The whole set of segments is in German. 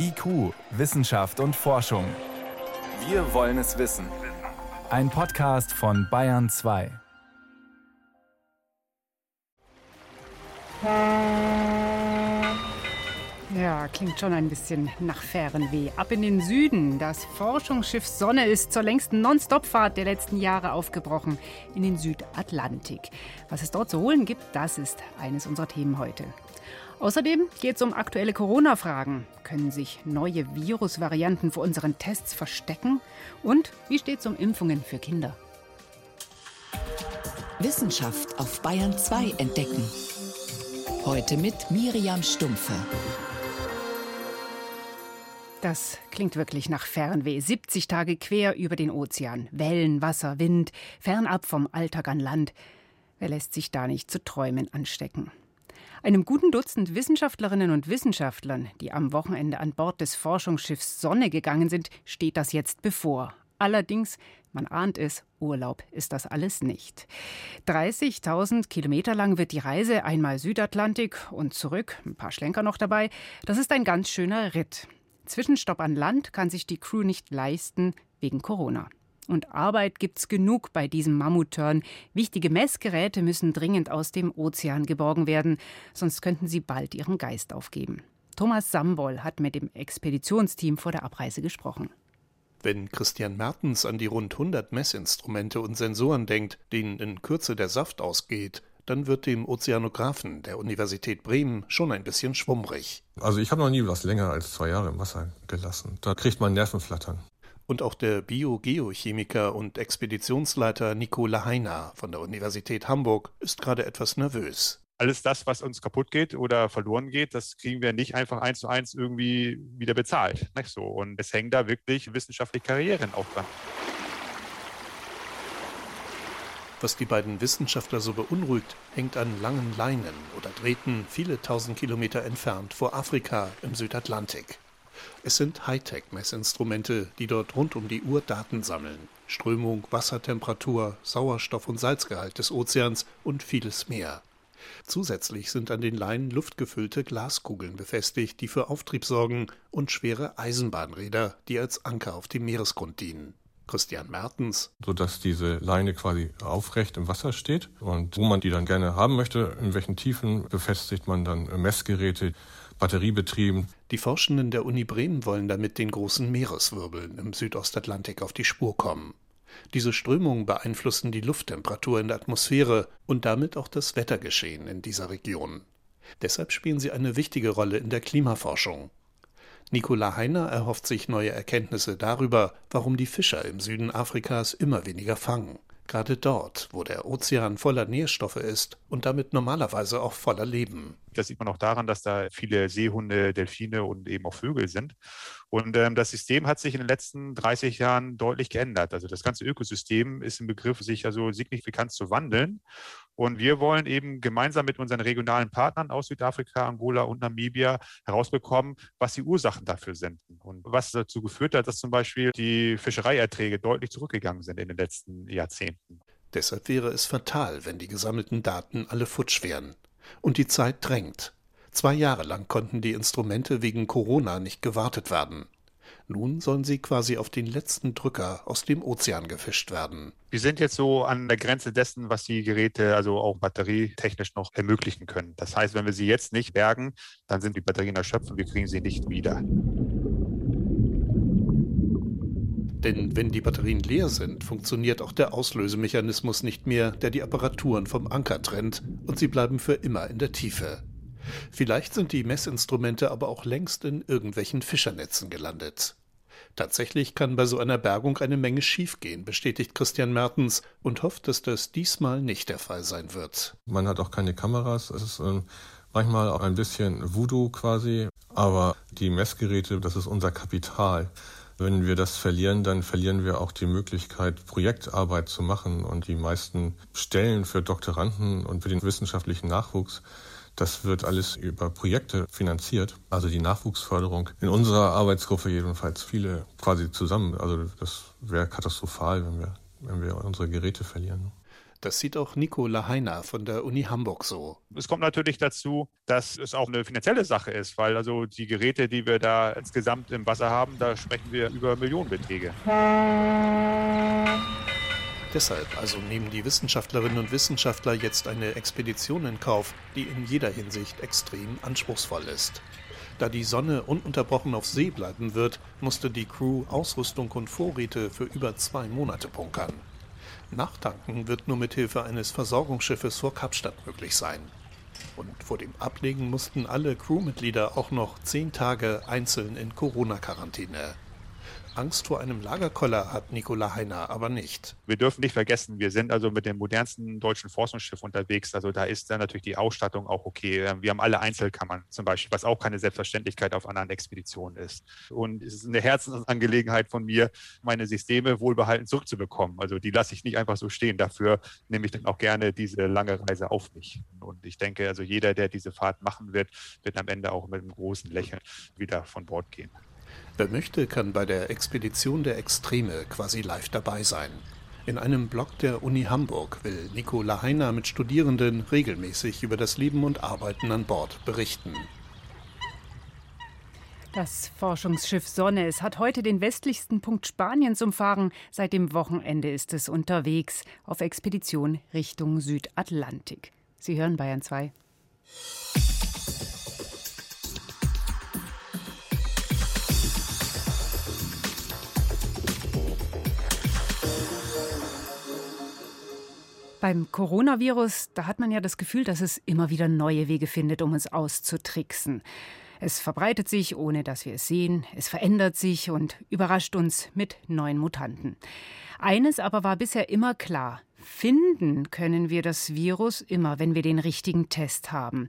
IQ, Wissenschaft und Forschung. Wir wollen es wissen. Ein Podcast von Bayern 2. Ja, klingt schon ein bisschen nach Fährenweh. Ab in den Süden. Das Forschungsschiff Sonne ist zur längsten Non-Stop-Fahrt der letzten Jahre aufgebrochen in den Südatlantik. Was es dort zu holen gibt, das ist eines unserer Themen heute. Außerdem geht es um aktuelle Corona-Fragen. Können sich neue Virusvarianten vor unseren Tests verstecken? Und wie steht es um Impfungen für Kinder? Wissenschaft auf Bayern 2 entdecken. Heute mit Miriam Stumpfe. Das klingt wirklich nach Fernweh. 70 Tage quer über den Ozean. Wellen, Wasser, Wind, fernab vom Alltag an Land. Wer lässt sich da nicht zu Träumen anstecken? Einem guten Dutzend Wissenschaftlerinnen und Wissenschaftlern, die am Wochenende an Bord des Forschungsschiffs Sonne gegangen sind, steht das jetzt bevor. Allerdings, man ahnt es, Urlaub ist das alles nicht. 30.000 Kilometer lang wird die Reise, einmal Südatlantik und zurück, ein paar Schlenker noch dabei. Das ist ein ganz schöner Ritt. Zwischenstopp an Land kann sich die Crew nicht leisten wegen Corona. Und Arbeit gibt's genug bei diesem Mammutturn. Wichtige Messgeräte müssen dringend aus dem Ozean geborgen werden, sonst könnten sie bald ihren Geist aufgeben. Thomas Sambol hat mit dem Expeditionsteam vor der Abreise gesprochen. Wenn Christian Mertens an die rund 100 Messinstrumente und Sensoren denkt, denen in Kürze der Saft ausgeht, dann wird dem Ozeanographen der Universität Bremen schon ein bisschen schwummrig. Also ich habe noch nie was länger als zwei Jahre im Wasser gelassen. Da kriegt man Nervenflattern. Und auch der Biogeochemiker und Expeditionsleiter Nicola Heiner von der Universität Hamburg ist gerade etwas nervös. Alles das, was uns kaputt geht oder verloren geht, das kriegen wir nicht einfach eins zu eins irgendwie wieder bezahlt. Nicht so. Und es hängen da wirklich wissenschaftliche Karrieren auch dran. Was die beiden Wissenschaftler so beunruhigt, hängt an langen Leinen oder Drähten viele tausend Kilometer entfernt vor Afrika im Südatlantik. Es sind Hightech-Messinstrumente, die dort rund um die Uhr Daten sammeln. Strömung, Wassertemperatur, Sauerstoff- und Salzgehalt des Ozeans und vieles mehr. Zusätzlich sind an den Leinen luftgefüllte Glaskugeln befestigt, die für Auftrieb sorgen, und schwere Eisenbahnräder, die als Anker auf dem Meeresgrund dienen. Christian Mertens. Sodass diese Leine quasi aufrecht im Wasser steht. Und wo man die dann gerne haben möchte, in welchen Tiefen, befestigt man dann Messgeräte, batteriebetrieben. Die Forschenden der Uni Bremen wollen damit den großen Meereswirbeln im Südostatlantik auf die Spur kommen. Diese Strömungen beeinflussen die Lufttemperatur in der Atmosphäre und damit auch das Wettergeschehen in dieser Region. Deshalb spielen sie eine wichtige Rolle in der Klimaforschung. Nicola Heiner erhofft sich neue Erkenntnisse darüber, warum die Fischer im Süden Afrikas immer weniger fangen. Gerade dort, wo der Ozean voller Nährstoffe ist und damit normalerweise auch voller Leben. Das sieht man auch daran, dass da viele Seehunde, Delfine und eben auch Vögel sind. Und ähm, das System hat sich in den letzten 30 Jahren deutlich geändert. Also das ganze Ökosystem ist im Begriff, sich also signifikant zu wandeln. Und wir wollen eben gemeinsam mit unseren regionalen Partnern aus Südafrika, Angola und Namibia herausbekommen, was die Ursachen dafür sind und was dazu geführt hat, dass zum Beispiel die Fischereierträge deutlich zurückgegangen sind in den letzten Jahrzehnten. Deshalb wäre es fatal, wenn die gesammelten Daten alle futsch wären. Und die Zeit drängt. Zwei Jahre lang konnten die Instrumente wegen Corona nicht gewartet werden. Nun sollen sie quasi auf den letzten Drücker aus dem Ozean gefischt werden. Wir sind jetzt so an der Grenze dessen, was die Geräte also auch batterietechnisch noch ermöglichen können. Das heißt, wenn wir sie jetzt nicht bergen, dann sind die Batterien erschöpft und wir kriegen sie nicht wieder. Denn wenn die Batterien leer sind, funktioniert auch der Auslösemechanismus nicht mehr, der die Apparaturen vom Anker trennt, und sie bleiben für immer in der Tiefe. Vielleicht sind die Messinstrumente aber auch längst in irgendwelchen Fischernetzen gelandet. Tatsächlich kann bei so einer Bergung eine Menge schiefgehen, bestätigt Christian Mertens und hofft, dass das diesmal nicht der Fall sein wird. Man hat auch keine Kameras. Es ist äh, manchmal auch ein bisschen Voodoo quasi. Aber die Messgeräte, das ist unser Kapital. Wenn wir das verlieren, dann verlieren wir auch die Möglichkeit, Projektarbeit zu machen. Und die meisten Stellen für Doktoranden und für den wissenschaftlichen Nachwuchs das wird alles über Projekte finanziert, also die Nachwuchsförderung. In unserer Arbeitsgruppe jedenfalls viele quasi zusammen. Also das wäre katastrophal, wenn wir, wenn wir unsere Geräte verlieren. Das sieht auch Nico Lahaina von der Uni Hamburg so. Es kommt natürlich dazu, dass es auch eine finanzielle Sache ist, weil also die Geräte, die wir da insgesamt im Wasser haben, da sprechen wir über Millionenbeträge. Deshalb also nehmen die Wissenschaftlerinnen und Wissenschaftler jetzt eine Expedition in Kauf, die in jeder Hinsicht extrem anspruchsvoll ist. Da die Sonne ununterbrochen auf See bleiben wird, musste die Crew Ausrüstung und Vorräte für über zwei Monate bunkern. Nachtanken wird nur mit Hilfe eines Versorgungsschiffes vor Kapstadt möglich sein. Und vor dem Ablegen mussten alle Crewmitglieder auch noch zehn Tage einzeln in Corona-Quarantäne. Angst vor einem Lagerkoller hat Nikola Heiner aber nicht. Wir dürfen nicht vergessen, wir sind also mit dem modernsten deutschen Forschungsschiff unterwegs. Also da ist dann natürlich die Ausstattung auch okay. Wir haben alle Einzelkammern zum Beispiel, was auch keine Selbstverständlichkeit auf anderen Expeditionen ist. Und es ist eine Herzensangelegenheit von mir, meine Systeme wohlbehalten zurückzubekommen. Also die lasse ich nicht einfach so stehen. Dafür nehme ich dann auch gerne diese lange Reise auf mich. Und ich denke, also jeder, der diese Fahrt machen wird, wird am Ende auch mit einem großen Lächeln wieder von Bord gehen. Wer möchte, kann bei der Expedition der Extreme quasi live dabei sein. In einem Blog der Uni Hamburg will Nico Lahaina mit Studierenden regelmäßig über das Leben und Arbeiten an Bord berichten. Das Forschungsschiff Sonne, es hat heute den westlichsten Punkt Spaniens umfahren. Seit dem Wochenende ist es unterwegs auf Expedition Richtung Südatlantik. Sie hören Bayern 2. Beim Coronavirus, da hat man ja das Gefühl, dass es immer wieder neue Wege findet, um uns auszutricksen. Es verbreitet sich, ohne dass wir es sehen, es verändert sich und überrascht uns mit neuen Mutanten. Eines aber war bisher immer klar. Finden können wir das Virus immer, wenn wir den richtigen Test haben.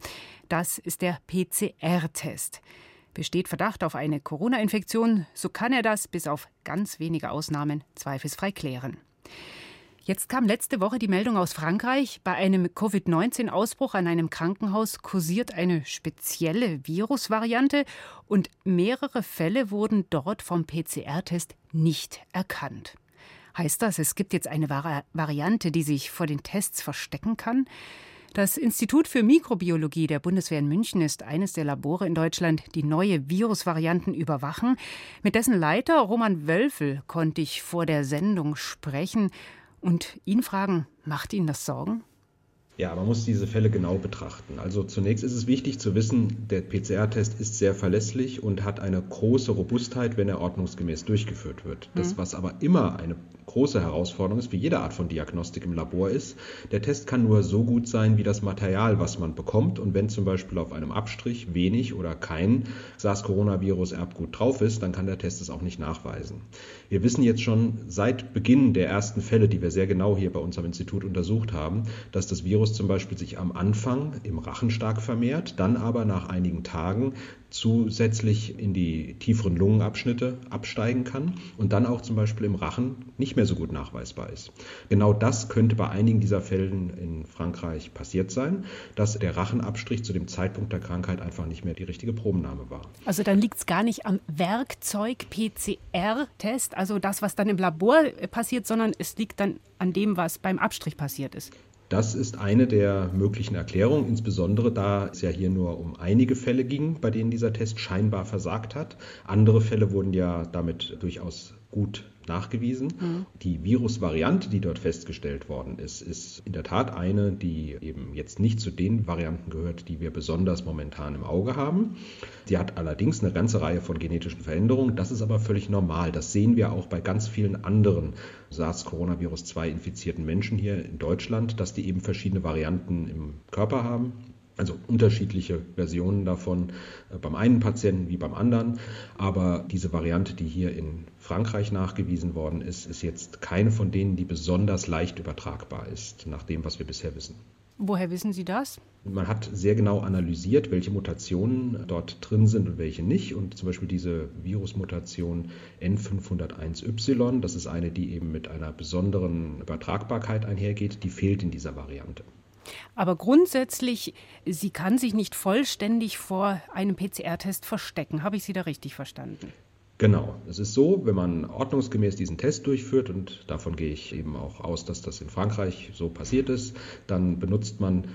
Das ist der PCR-Test. Besteht Verdacht auf eine Corona-Infektion, so kann er das bis auf ganz wenige Ausnahmen zweifelsfrei klären. Jetzt kam letzte Woche die Meldung aus Frankreich, bei einem Covid-19-Ausbruch an einem Krankenhaus kursiert eine spezielle Virusvariante und mehrere Fälle wurden dort vom PCR-Test nicht erkannt. Heißt das, es gibt jetzt eine Vari Variante, die sich vor den Tests verstecken kann? Das Institut für Mikrobiologie der Bundeswehr in München ist eines der Labore in Deutschland, die neue Virusvarianten überwachen. Mit dessen Leiter Roman Wölfel konnte ich vor der Sendung sprechen und ihn fragen, macht Ihnen das Sorgen? Ja, man muss diese Fälle genau betrachten. Also zunächst ist es wichtig zu wissen, der PCR-Test ist sehr verlässlich und hat eine große Robustheit, wenn er ordnungsgemäß durchgeführt wird. Das, mhm. was aber immer eine große Herausforderung ist, wie jede Art von Diagnostik im Labor ist. Der Test kann nur so gut sein wie das Material, was man bekommt. Und wenn zum Beispiel auf einem Abstrich wenig oder kein SARS-Coronavirus-Erbgut drauf ist, dann kann der Test es auch nicht nachweisen. Wir wissen jetzt schon seit Beginn der ersten Fälle, die wir sehr genau hier bei uns am Institut untersucht haben, dass das Virus zum Beispiel sich am Anfang im Rachen stark vermehrt, dann aber nach einigen Tagen zusätzlich in die tieferen Lungenabschnitte absteigen kann und dann auch zum Beispiel im Rachen nicht mehr so gut nachweisbar ist. Genau das könnte bei einigen dieser Fällen in Frankreich passiert sein, dass der Rachenabstrich zu dem Zeitpunkt der Krankheit einfach nicht mehr die richtige Probennahme war. Also dann liegt es gar nicht am Werkzeug PCR-Test, also das, was dann im Labor passiert, sondern es liegt dann an dem, was beim Abstrich passiert ist. Das ist eine der möglichen Erklärungen, insbesondere da es ja hier nur um einige Fälle ging, bei denen dieser Test scheinbar versagt hat. Andere Fälle wurden ja damit durchaus gut nachgewiesen. Mhm. Die Virusvariante, die dort festgestellt worden ist, ist in der Tat eine, die eben jetzt nicht zu den Varianten gehört, die wir besonders momentan im Auge haben. Sie hat allerdings eine ganze Reihe von genetischen Veränderungen. Das ist aber völlig normal. Das sehen wir auch bei ganz vielen anderen SARS-Coronavirus-2 infizierten Menschen hier in Deutschland, dass die eben verschiedene Varianten im Körper haben also unterschiedliche Versionen davon äh, beim einen Patienten wie beim anderen. Aber diese Variante, die hier in Frankreich nachgewiesen worden ist, ist jetzt keine von denen, die besonders leicht übertragbar ist, nach dem, was wir bisher wissen. Woher wissen Sie das? Man hat sehr genau analysiert, welche Mutationen dort drin sind und welche nicht. Und zum Beispiel diese Virusmutation N501Y, das ist eine, die eben mit einer besonderen Übertragbarkeit einhergeht, die fehlt in dieser Variante. Aber grundsätzlich, sie kann sich nicht vollständig vor einem PCR-Test verstecken. Habe ich Sie da richtig verstanden? Genau. Es ist so, wenn man ordnungsgemäß diesen Test durchführt, und davon gehe ich eben auch aus, dass das in Frankreich so passiert ist, dann benutzt man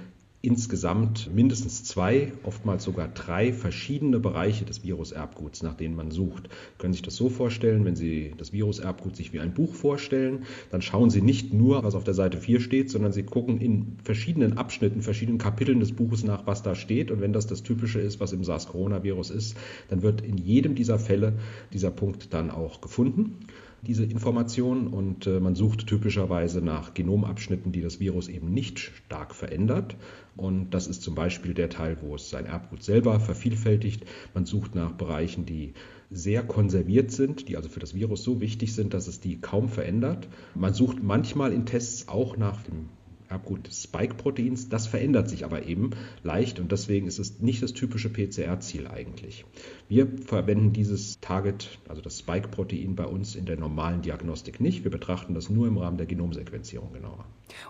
insgesamt mindestens zwei, oftmals sogar drei verschiedene Bereiche des Viruserbguts, nach denen man sucht. Sie können sich das so vorstellen, wenn Sie das Viruserbgut sich wie ein Buch vorstellen, dann schauen Sie nicht nur, was auf der Seite 4 steht, sondern Sie gucken in verschiedenen Abschnitten, verschiedenen Kapiteln des Buches nach, was da steht. Und wenn das das Typische ist, was im SARS-Coronavirus ist, dann wird in jedem dieser Fälle dieser Punkt dann auch gefunden diese Information und äh, man sucht typischerweise nach Genomabschnitten, die das Virus eben nicht stark verändert. Und das ist zum Beispiel der Teil, wo es sein Erbgut selber vervielfältigt. Man sucht nach Bereichen, die sehr konserviert sind, die also für das Virus so wichtig sind, dass es die kaum verändert. Man sucht manchmal in Tests auch nach dem Erbgut des Spike-Proteins. Das verändert sich aber eben leicht und deswegen ist es nicht das typische PCR-Ziel eigentlich. Wir verwenden dieses Target, also das Spike-Protein, bei uns in der normalen Diagnostik nicht. Wir betrachten das nur im Rahmen der Genomsequenzierung genauer.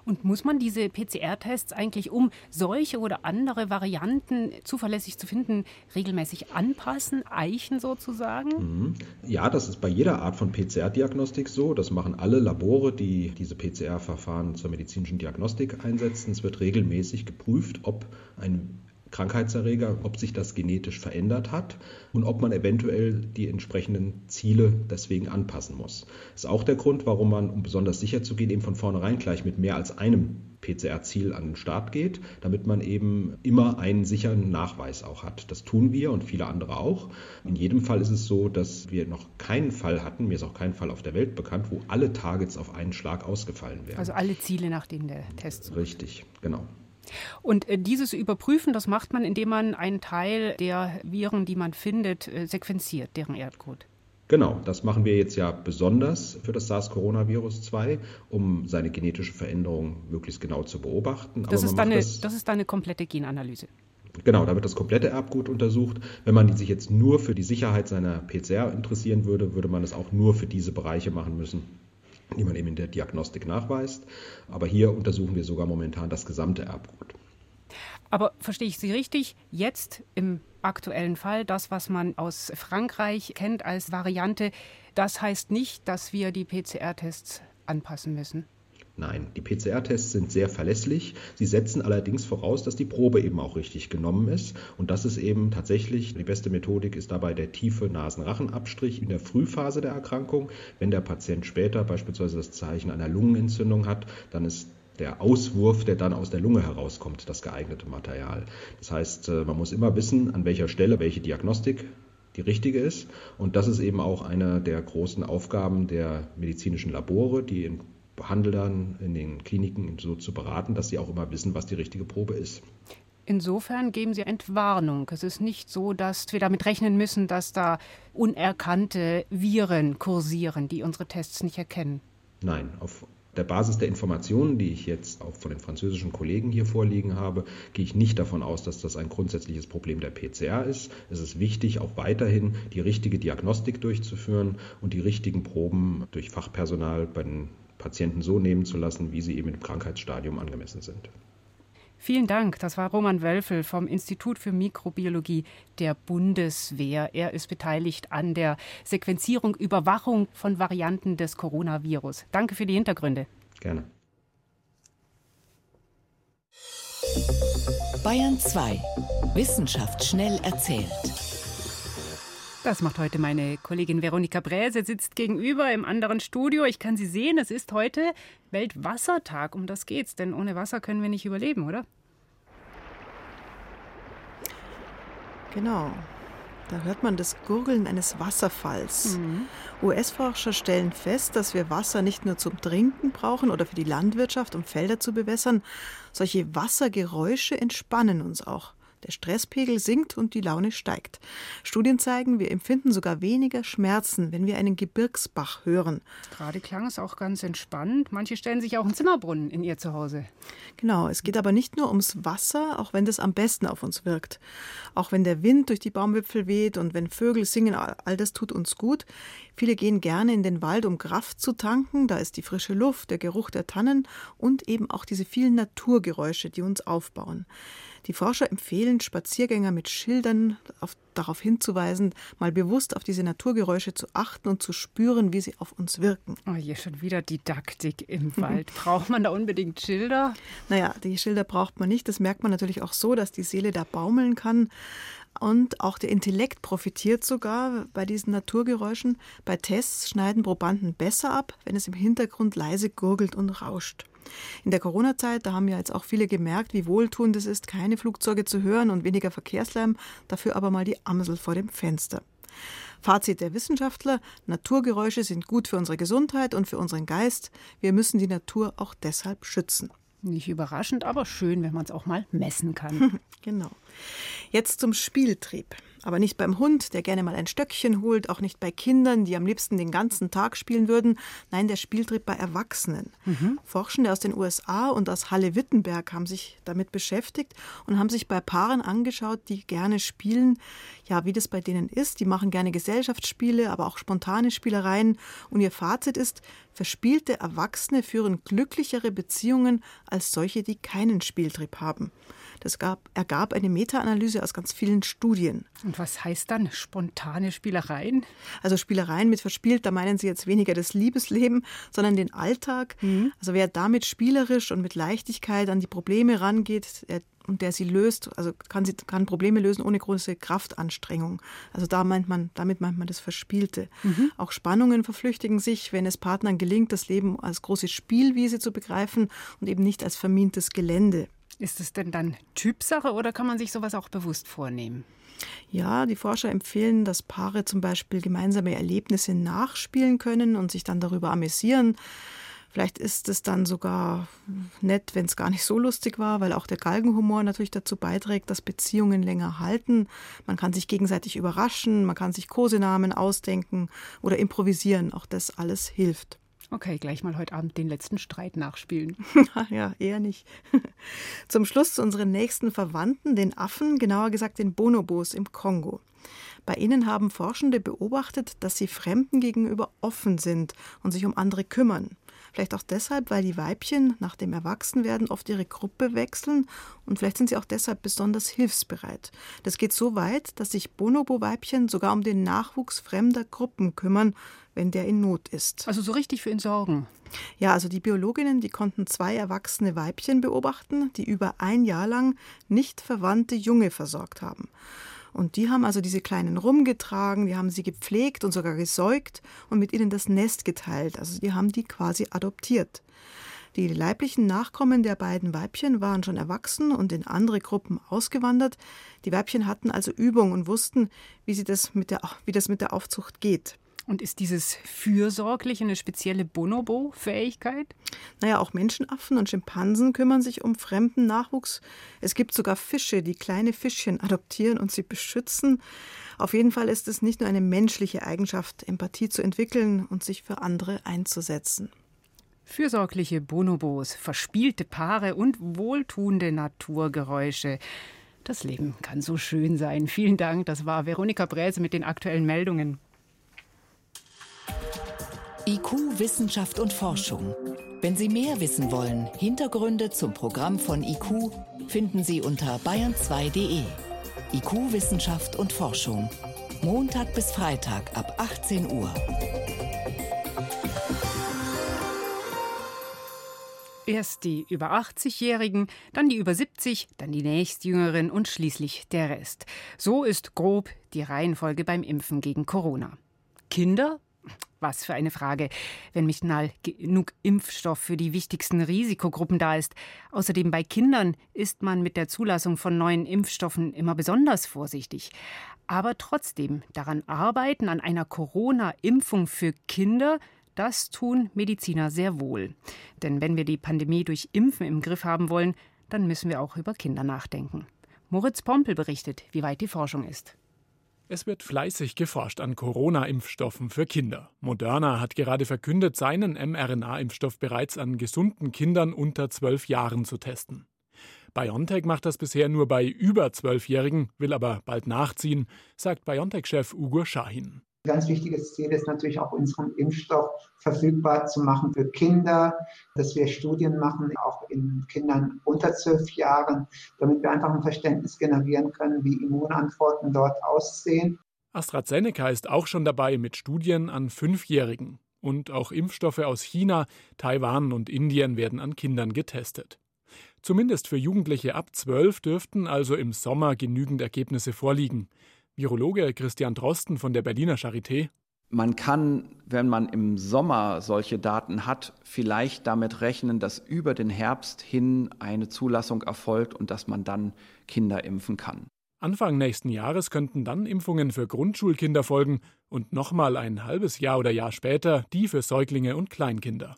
Und muss man diese PCR-Tests eigentlich, um solche oder andere Varianten zuverlässig zu finden, regelmäßig anpassen, eichen sozusagen? Mhm. Ja, das ist bei jeder Art von PCR-Diagnostik so. Das machen alle Labore, die diese PCR-Verfahren zur medizinischen Diagnostik einsetzen. Es wird regelmäßig geprüft, ob ein Krankheitserreger, ob sich das genetisch verändert hat und ob man eventuell die entsprechenden Ziele deswegen anpassen muss. Das ist auch der Grund, warum man, um besonders sicher zu gehen, eben von vornherein gleich mit mehr als einem PCR-Ziel an den Start geht, damit man eben immer einen sicheren Nachweis auch hat. Das tun wir und viele andere auch. In jedem Fall ist es so, dass wir noch keinen Fall hatten, mir ist auch kein Fall auf der Welt bekannt, wo alle Targets auf einen Schlag ausgefallen wären. Also alle Ziele, nach denen der Test sucht. Richtig, genau. Und äh, dieses Überprüfen, das macht man, indem man einen Teil der Viren, die man findet, äh, sequenziert, deren Erdcode. Genau, das machen wir jetzt ja besonders für das SARS-Coronavirus 2, um seine genetische Veränderung möglichst genau zu beobachten. Das, ist, eine, das, das ist eine komplette Genanalyse. Genau, da wird das komplette Erbgut untersucht. Wenn man sich jetzt nur für die Sicherheit seiner PCR interessieren würde, würde man es auch nur für diese Bereiche machen müssen die man eben in der Diagnostik nachweist. Aber hier untersuchen wir sogar momentan das gesamte Erbgut. Aber verstehe ich Sie richtig? Jetzt im aktuellen Fall, das, was man aus Frankreich kennt als Variante, das heißt nicht, dass wir die PCR-Tests anpassen müssen. Nein, die PCR-Tests sind sehr verlässlich. Sie setzen allerdings voraus, dass die Probe eben auch richtig genommen ist. Und das ist eben tatsächlich die beste Methodik, ist dabei der tiefe Nasenrachenabstrich in der Frühphase der Erkrankung. Wenn der Patient später beispielsweise das Zeichen einer Lungenentzündung hat, dann ist der Auswurf, der dann aus der Lunge herauskommt, das geeignete Material. Das heißt, äh, man muss immer wissen, an welcher Stelle welche Diagnostik die richtige ist. Und das ist eben auch eine der großen Aufgaben der medizinischen Labore, die in Behandelern in den Kliniken so zu beraten, dass sie auch immer wissen, was die richtige Probe ist. Insofern geben Sie Entwarnung. Es ist nicht so, dass wir damit rechnen müssen, dass da unerkannte Viren kursieren, die unsere Tests nicht erkennen. Nein, auf der Basis der Informationen, die ich jetzt auch von den französischen Kollegen hier vorliegen habe, gehe ich nicht davon aus, dass das ein grundsätzliches Problem der PCR ist. Es ist wichtig, auch weiterhin die richtige Diagnostik durchzuführen und die richtigen Proben durch Fachpersonal bei den Patienten so nehmen zu lassen, wie sie eben im Krankheitsstadium angemessen sind. Vielen Dank. Das war Roman Wölfel vom Institut für Mikrobiologie der Bundeswehr. Er ist beteiligt an der Sequenzierung, Überwachung von Varianten des Coronavirus. Danke für die Hintergründe. Gerne. Bayern 2. Wissenschaft schnell erzählt. Das macht heute meine Kollegin Veronika Bräse, sitzt gegenüber im anderen Studio. Ich kann sie sehen, es ist heute Weltwassertag. Um das geht's, denn ohne Wasser können wir nicht überleben, oder? Genau. Da hört man das Gurgeln eines Wasserfalls. Mhm. US-Forscher stellen fest, dass wir Wasser nicht nur zum Trinken brauchen oder für die Landwirtschaft, um Felder zu bewässern. Solche Wassergeräusche entspannen uns auch. Der Stresspegel sinkt und die Laune steigt. Studien zeigen, wir empfinden sogar weniger Schmerzen, wenn wir einen Gebirgsbach hören. Gerade klang es auch ganz entspannt. Manche stellen sich auch einen Zimmerbrunnen in ihr Zuhause. Genau, es geht aber nicht nur ums Wasser, auch wenn das am besten auf uns wirkt. Auch wenn der Wind durch die Baumwipfel weht und wenn Vögel singen, all das tut uns gut. Viele gehen gerne in den Wald, um Kraft zu tanken. Da ist die frische Luft, der Geruch der Tannen und eben auch diese vielen Naturgeräusche, die uns aufbauen. Die Forscher empfehlen Spaziergänger mit Schildern auf, darauf hinzuweisen, mal bewusst auf diese Naturgeräusche zu achten und zu spüren, wie sie auf uns wirken. Oh, hier schon wieder Didaktik im Wald. Braucht man da unbedingt Schilder? Naja, die Schilder braucht man nicht. Das merkt man natürlich auch so, dass die Seele da baumeln kann. Und auch der Intellekt profitiert sogar bei diesen Naturgeräuschen. Bei Tests schneiden Probanden besser ab, wenn es im Hintergrund leise gurgelt und rauscht. In der Corona-Zeit, da haben ja jetzt auch viele gemerkt, wie wohltuend es ist, keine Flugzeuge zu hören und weniger Verkehrslärm, dafür aber mal die Amsel vor dem Fenster. Fazit der Wissenschaftler, Naturgeräusche sind gut für unsere Gesundheit und für unseren Geist. Wir müssen die Natur auch deshalb schützen. Nicht überraschend, aber schön, wenn man es auch mal messen kann. genau. Jetzt zum Spieltrieb. Aber nicht beim Hund, der gerne mal ein Stöckchen holt, auch nicht bei Kindern, die am liebsten den ganzen Tag spielen würden. Nein, der Spieltrieb bei Erwachsenen. Mhm. Forschende aus den USA und aus Halle-Wittenberg haben sich damit beschäftigt und haben sich bei Paaren angeschaut, die gerne spielen, ja, wie das bei denen ist. Die machen gerne Gesellschaftsspiele, aber auch spontane Spielereien. Und ihr Fazit ist, verspielte Erwachsene führen glücklichere Beziehungen als solche, die keinen Spieltrieb haben. Das gab, ergab eine Meta-Analyse aus ganz vielen Studien. Und was heißt dann spontane Spielereien? Also Spielereien mit verspielt, da meinen Sie jetzt weniger das Liebesleben, sondern den Alltag. Mhm. Also wer damit spielerisch und mit Leichtigkeit an die Probleme rangeht, der und der sie löst, also kann, sie, kann Probleme lösen ohne große Kraftanstrengung. Also da meint man, damit meint man das Verspielte. Mhm. Auch Spannungen verflüchtigen sich, wenn es Partnern gelingt, das Leben als große Spielwiese zu begreifen und eben nicht als vermintes Gelände. Ist es denn dann Typsache oder kann man sich sowas auch bewusst vornehmen? Ja, die Forscher empfehlen, dass Paare zum Beispiel gemeinsame Erlebnisse nachspielen können und sich dann darüber amüsieren. Vielleicht ist es dann sogar nett, wenn es gar nicht so lustig war, weil auch der Galgenhumor natürlich dazu beiträgt, dass Beziehungen länger halten. Man kann sich gegenseitig überraschen, man kann sich Kosenamen ausdenken oder improvisieren. Auch das alles hilft. Okay, gleich mal heute Abend den letzten Streit nachspielen. ja, eher nicht. Zum Schluss zu unseren nächsten Verwandten, den Affen, genauer gesagt den Bonobos im Kongo. Bei ihnen haben Forschende beobachtet, dass sie Fremden gegenüber offen sind und sich um andere kümmern. Vielleicht auch deshalb, weil die Weibchen nach dem Erwachsenwerden oft ihre Gruppe wechseln und vielleicht sind sie auch deshalb besonders hilfsbereit. Das geht so weit, dass sich Bonobo-Weibchen sogar um den Nachwuchs fremder Gruppen kümmern, wenn der in Not ist. Also so richtig für ihn sorgen. Ja, also die Biologinnen, die konnten zwei erwachsene Weibchen beobachten, die über ein Jahr lang nicht verwandte Junge versorgt haben. Und die haben also diese Kleinen rumgetragen, die haben sie gepflegt und sogar gesäugt und mit ihnen das Nest geteilt. Also die haben die quasi adoptiert. Die leiblichen Nachkommen der beiden Weibchen waren schon erwachsen und in andere Gruppen ausgewandert. Die Weibchen hatten also Übung und wussten, wie, sie das mit der, wie das mit der Aufzucht geht. Und ist dieses fürsorglich eine spezielle Bonobo-Fähigkeit? Naja, auch Menschenaffen und Schimpansen kümmern sich um fremden Nachwuchs. Es gibt sogar Fische, die kleine Fischchen adoptieren und sie beschützen. Auf jeden Fall ist es nicht nur eine menschliche Eigenschaft, Empathie zu entwickeln und sich für andere einzusetzen. Fürsorgliche Bonobos, verspielte Paare und wohltuende Naturgeräusche. Das Leben kann so schön sein. Vielen Dank. Das war Veronika Bräse mit den aktuellen Meldungen. IQ, Wissenschaft und Forschung. Wenn Sie mehr wissen wollen, Hintergründe zum Programm von IQ finden Sie unter bayern2.de. IQ, Wissenschaft und Forschung. Montag bis Freitag ab 18 Uhr. Erst die über 80-Jährigen, dann die über 70, dann die nächstjüngeren und schließlich der Rest. So ist grob die Reihenfolge beim Impfen gegen Corona. Kinder was für eine Frage, wenn nicht mal genug Impfstoff für die wichtigsten Risikogruppen da ist. Außerdem bei Kindern ist man mit der Zulassung von neuen Impfstoffen immer besonders vorsichtig. Aber trotzdem daran arbeiten, an einer Corona-Impfung für Kinder, das tun Mediziner sehr wohl. Denn wenn wir die Pandemie durch Impfen im Griff haben wollen, dann müssen wir auch über Kinder nachdenken. Moritz Pompel berichtet, wie weit die Forschung ist. Es wird fleißig geforscht an Corona-Impfstoffen für Kinder. Moderna hat gerade verkündet, seinen mRNA-Impfstoff bereits an gesunden Kindern unter zwölf Jahren zu testen. BioNTech macht das bisher nur bei über Zwölfjährigen, will aber bald nachziehen, sagt BioNTech-Chef Ugo Shahin. Ganz wichtiges Ziel ist natürlich auch unseren Impfstoff verfügbar zu machen für Kinder, dass wir Studien machen, auch in Kindern unter zwölf Jahren, damit wir einfach ein Verständnis generieren können, wie Immunantworten dort aussehen. AstraZeneca ist auch schon dabei mit Studien an Fünfjährigen. Und auch Impfstoffe aus China, Taiwan und Indien werden an Kindern getestet. Zumindest für Jugendliche ab 12 dürften also im Sommer genügend Ergebnisse vorliegen. Virologe Christian Drosten von der Berliner Charité. Man kann, wenn man im Sommer solche Daten hat, vielleicht damit rechnen, dass über den Herbst hin eine Zulassung erfolgt und dass man dann Kinder impfen kann. Anfang nächsten Jahres könnten dann Impfungen für Grundschulkinder folgen und nochmal ein halbes Jahr oder Jahr später die für Säuglinge und Kleinkinder.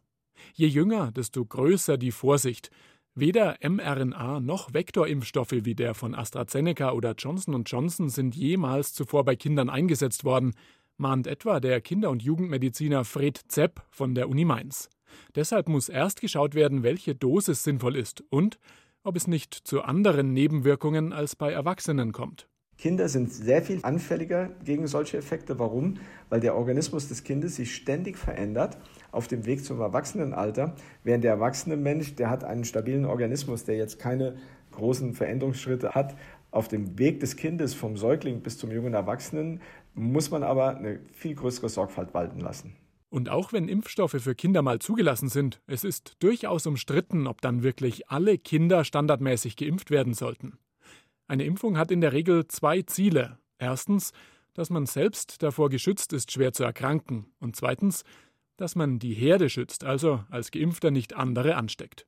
Je jünger, desto größer die Vorsicht. Weder mRNA noch Vektorimpfstoffe wie der von AstraZeneca oder Johnson Johnson sind jemals zuvor bei Kindern eingesetzt worden, mahnt etwa der Kinder- und Jugendmediziner Fred Zepp von der Uni Mainz. Deshalb muss erst geschaut werden, welche Dosis sinnvoll ist und ob es nicht zu anderen Nebenwirkungen als bei Erwachsenen kommt. Kinder sind sehr viel anfälliger gegen solche Effekte. Warum? Weil der Organismus des Kindes sich ständig verändert auf dem Weg zum Erwachsenenalter, während der erwachsene Mensch, der hat einen stabilen Organismus, der jetzt keine großen Veränderungsschritte hat. Auf dem Weg des Kindes vom Säugling bis zum jungen Erwachsenen muss man aber eine viel größere Sorgfalt walten lassen. Und auch wenn Impfstoffe für Kinder mal zugelassen sind, es ist durchaus umstritten, ob dann wirklich alle Kinder standardmäßig geimpft werden sollten. Eine Impfung hat in der Regel zwei Ziele. Erstens, dass man selbst davor geschützt ist, schwer zu erkranken. Und zweitens, dass man die Herde schützt, also als Geimpfter nicht andere ansteckt.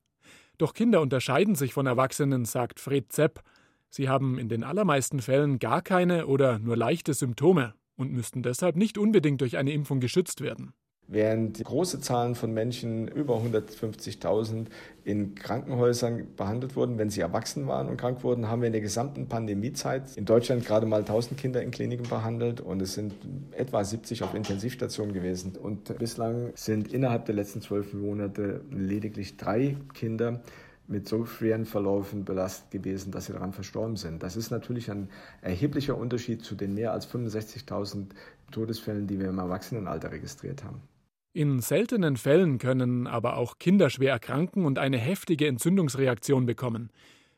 Doch Kinder unterscheiden sich von Erwachsenen, sagt Fred Zepp. Sie haben in den allermeisten Fällen gar keine oder nur leichte Symptome und müssten deshalb nicht unbedingt durch eine Impfung geschützt werden. Während große Zahlen von Menschen, über 150.000, in Krankenhäusern behandelt wurden, wenn sie erwachsen waren und krank wurden, haben wir in der gesamten Pandemiezeit in Deutschland gerade mal 1000 Kinder in Kliniken behandelt und es sind etwa 70 auf Intensivstationen gewesen. Und bislang sind innerhalb der letzten zwölf Monate lediglich drei Kinder mit so schweren Verläufen belastet gewesen, dass sie daran verstorben sind. Das ist natürlich ein erheblicher Unterschied zu den mehr als 65.000 Todesfällen, die wir im Erwachsenenalter registriert haben. In seltenen Fällen können aber auch Kinder schwer erkranken und eine heftige Entzündungsreaktion bekommen.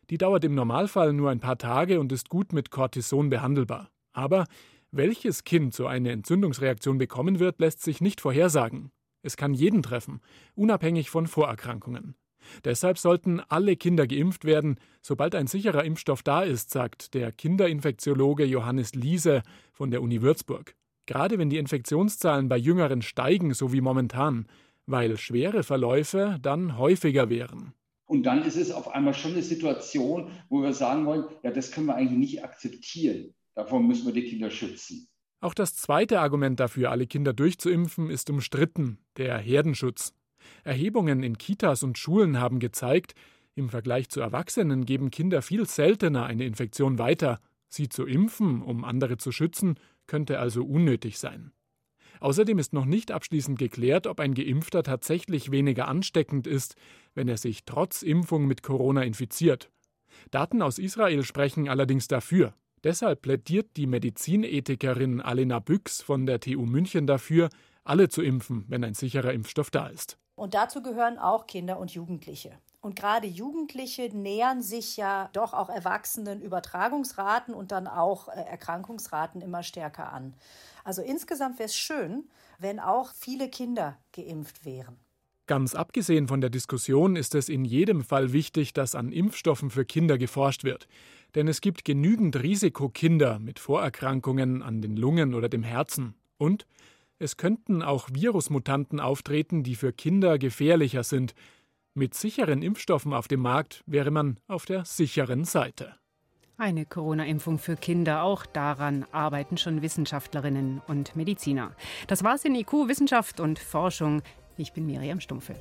Die dauert im Normalfall nur ein paar Tage und ist gut mit Cortison behandelbar. Aber welches Kind so eine Entzündungsreaktion bekommen wird, lässt sich nicht vorhersagen. Es kann jeden treffen, unabhängig von Vorerkrankungen. Deshalb sollten alle Kinder geimpft werden, sobald ein sicherer Impfstoff da ist, sagt der Kinderinfektiologe Johannes Liese von der Uni Würzburg gerade wenn die Infektionszahlen bei Jüngeren steigen, so wie momentan, weil schwere Verläufe dann häufiger wären. Und dann ist es auf einmal schon eine Situation, wo wir sagen wollen, ja, das können wir eigentlich nicht akzeptieren. Davor müssen wir die Kinder schützen. Auch das zweite Argument dafür, alle Kinder durchzuimpfen, ist umstritten, der Herdenschutz. Erhebungen in Kitas und Schulen haben gezeigt, im Vergleich zu Erwachsenen geben Kinder viel seltener eine Infektion weiter. Sie zu impfen, um andere zu schützen, könnte also unnötig sein. Außerdem ist noch nicht abschließend geklärt, ob ein Geimpfter tatsächlich weniger ansteckend ist, wenn er sich trotz Impfung mit Corona infiziert. Daten aus Israel sprechen allerdings dafür. Deshalb plädiert die Medizinethikerin Alena Büchs von der TU München dafür, alle zu impfen, wenn ein sicherer Impfstoff da ist. Und dazu gehören auch Kinder und Jugendliche. Und gerade Jugendliche nähern sich ja doch auch erwachsenen Übertragungsraten und dann auch äh, Erkrankungsraten immer stärker an. Also insgesamt wäre es schön, wenn auch viele Kinder geimpft wären. Ganz abgesehen von der Diskussion ist es in jedem Fall wichtig, dass an Impfstoffen für Kinder geforscht wird. Denn es gibt genügend Risikokinder mit Vorerkrankungen an den Lungen oder dem Herzen. Und es könnten auch Virusmutanten auftreten, die für Kinder gefährlicher sind, mit sicheren Impfstoffen auf dem Markt wäre man auf der sicheren Seite. Eine Corona-Impfung für Kinder, auch daran arbeiten schon Wissenschaftlerinnen und Mediziner. Das war's in IQ Wissenschaft und Forschung. Ich bin Miriam Stumpfe.